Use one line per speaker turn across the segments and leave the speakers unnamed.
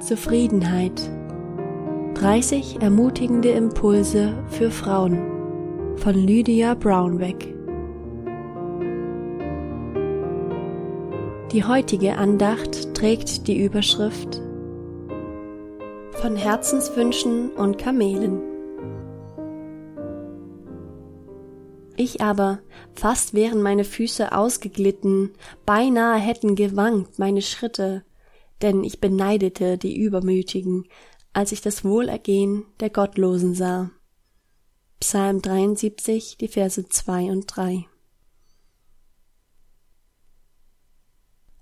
Zufriedenheit. 30 ermutigende Impulse für Frauen von Lydia Brownback. Die heutige Andacht trägt die Überschrift von Herzenswünschen und Kamelen. Ich aber, fast wären meine Füße ausgeglitten, beinahe hätten gewankt meine Schritte, denn ich beneidete die Übermütigen, als ich das Wohlergehen der Gottlosen sah. Psalm 73, die Verse 2 und 3.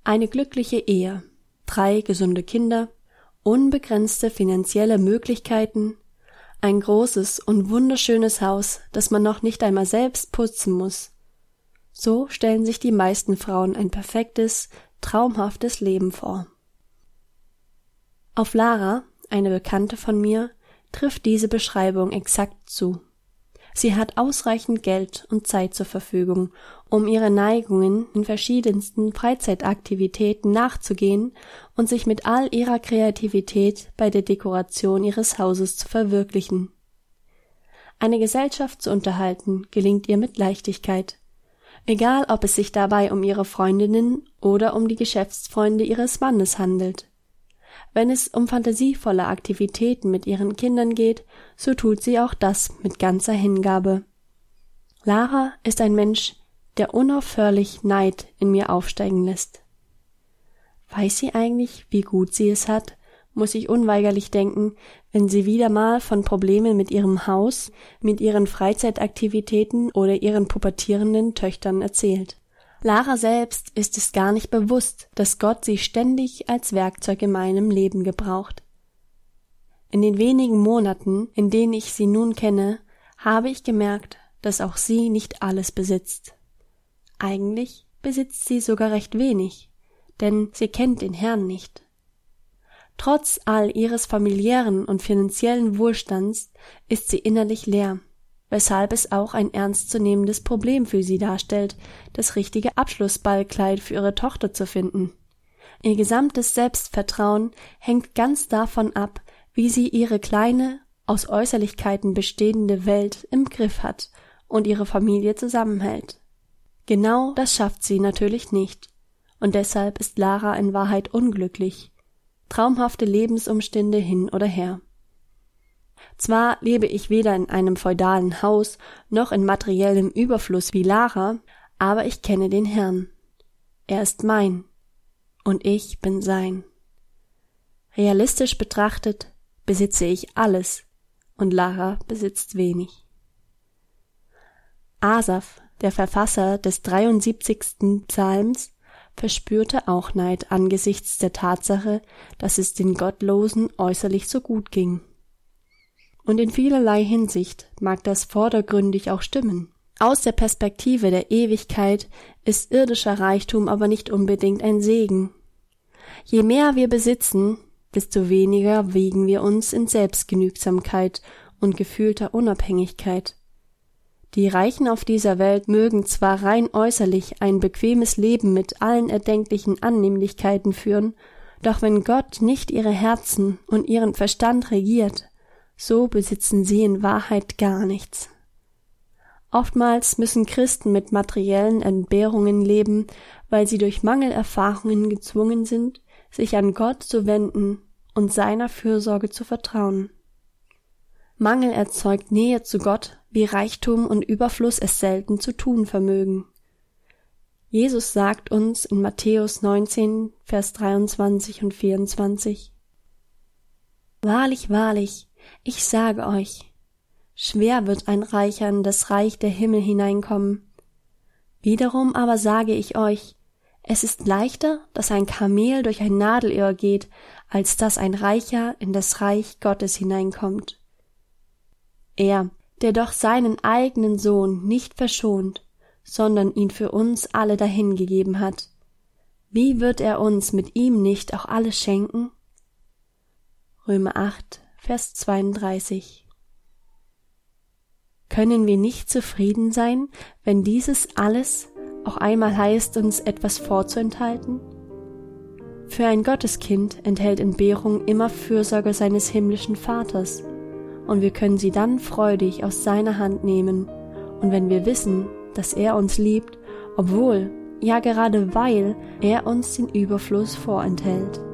Eine glückliche Ehe, drei gesunde Kinder, unbegrenzte finanzielle Möglichkeiten, ein großes und wunderschönes Haus, das man noch nicht einmal selbst putzen muss. So stellen sich die meisten Frauen ein perfektes, traumhaftes Leben vor. Auf Lara, eine Bekannte von mir, trifft diese Beschreibung exakt zu. Sie hat ausreichend Geld und Zeit zur Verfügung, um ihre Neigungen in verschiedensten Freizeitaktivitäten nachzugehen und sich mit all ihrer Kreativität bei der Dekoration ihres Hauses zu verwirklichen. Eine Gesellschaft zu unterhalten gelingt ihr mit Leichtigkeit, egal ob es sich dabei um ihre Freundinnen oder um die Geschäftsfreunde ihres Mannes handelt. Wenn es um fantasievolle Aktivitäten mit ihren Kindern geht, so tut sie auch das mit ganzer Hingabe. Lara ist ein Mensch, der unaufhörlich Neid in mir aufsteigen lässt. Weiß sie eigentlich, wie gut sie es hat? muss ich unweigerlich denken, wenn sie wieder mal von Problemen mit ihrem Haus, mit ihren Freizeitaktivitäten oder ihren pubertierenden Töchtern erzählt. Lara selbst ist es gar nicht bewusst, dass Gott sie ständig als Werkzeug in meinem Leben gebraucht. In den wenigen Monaten, in denen ich sie nun kenne, habe ich gemerkt, dass auch sie nicht alles besitzt. Eigentlich besitzt sie sogar recht wenig, denn sie kennt den Herrn nicht. Trotz all ihres familiären und finanziellen Wohlstands ist sie innerlich leer weshalb es auch ein ernstzunehmendes Problem für sie darstellt, das richtige Abschlussballkleid für ihre Tochter zu finden. Ihr gesamtes Selbstvertrauen hängt ganz davon ab, wie sie ihre kleine, aus Äußerlichkeiten bestehende Welt im Griff hat und ihre Familie zusammenhält. Genau das schafft sie natürlich nicht, und deshalb ist Lara in Wahrheit unglücklich. Traumhafte Lebensumstände hin oder her. Zwar lebe ich weder in einem feudalen Haus noch in materiellem Überfluss wie Lara, aber ich kenne den Herrn. Er ist mein und ich bin sein. Realistisch betrachtet besitze ich alles und Lara besitzt wenig. Asaf, der Verfasser des 73. Psalms, verspürte auch Neid angesichts der Tatsache, dass es den Gottlosen äußerlich so gut ging. Und in vielerlei Hinsicht mag das vordergründig auch stimmen. Aus der Perspektive der Ewigkeit ist irdischer Reichtum aber nicht unbedingt ein Segen. Je mehr wir besitzen, desto weniger wiegen wir uns in Selbstgenügsamkeit und gefühlter Unabhängigkeit. Die Reichen auf dieser Welt mögen zwar rein äußerlich ein bequemes Leben mit allen erdenklichen Annehmlichkeiten führen, doch wenn Gott nicht ihre Herzen und ihren Verstand regiert, so besitzen sie in Wahrheit gar nichts. Oftmals müssen Christen mit materiellen Entbehrungen leben, weil sie durch Mangelerfahrungen gezwungen sind, sich an Gott zu wenden und seiner Fürsorge zu vertrauen. Mangel erzeugt Nähe zu Gott, wie Reichtum und Überfluss es selten zu tun vermögen. Jesus sagt uns in Matthäus 19, Vers 23 und 24, Wahrlich, wahrlich, ich sage euch, schwer wird ein Reicher in das Reich der Himmel hineinkommen. Wiederum aber sage ich euch, es ist leichter, dass ein Kamel durch ein Nadelöhr geht, als dass ein Reicher in das Reich Gottes hineinkommt. Er, der doch seinen eigenen Sohn nicht verschont, sondern ihn für uns alle dahingegeben hat, wie wird er uns mit ihm nicht auch alles schenken? Römer 8, Vers 32. Können wir nicht zufrieden sein, wenn dieses alles auch einmal heißt, uns etwas vorzuenthalten? Für ein Gotteskind enthält Entbehrung immer Fürsorge seines himmlischen Vaters, und wir können sie dann freudig aus seiner Hand nehmen, und wenn wir wissen, dass er uns liebt, obwohl, ja gerade weil er uns den Überfluss vorenthält.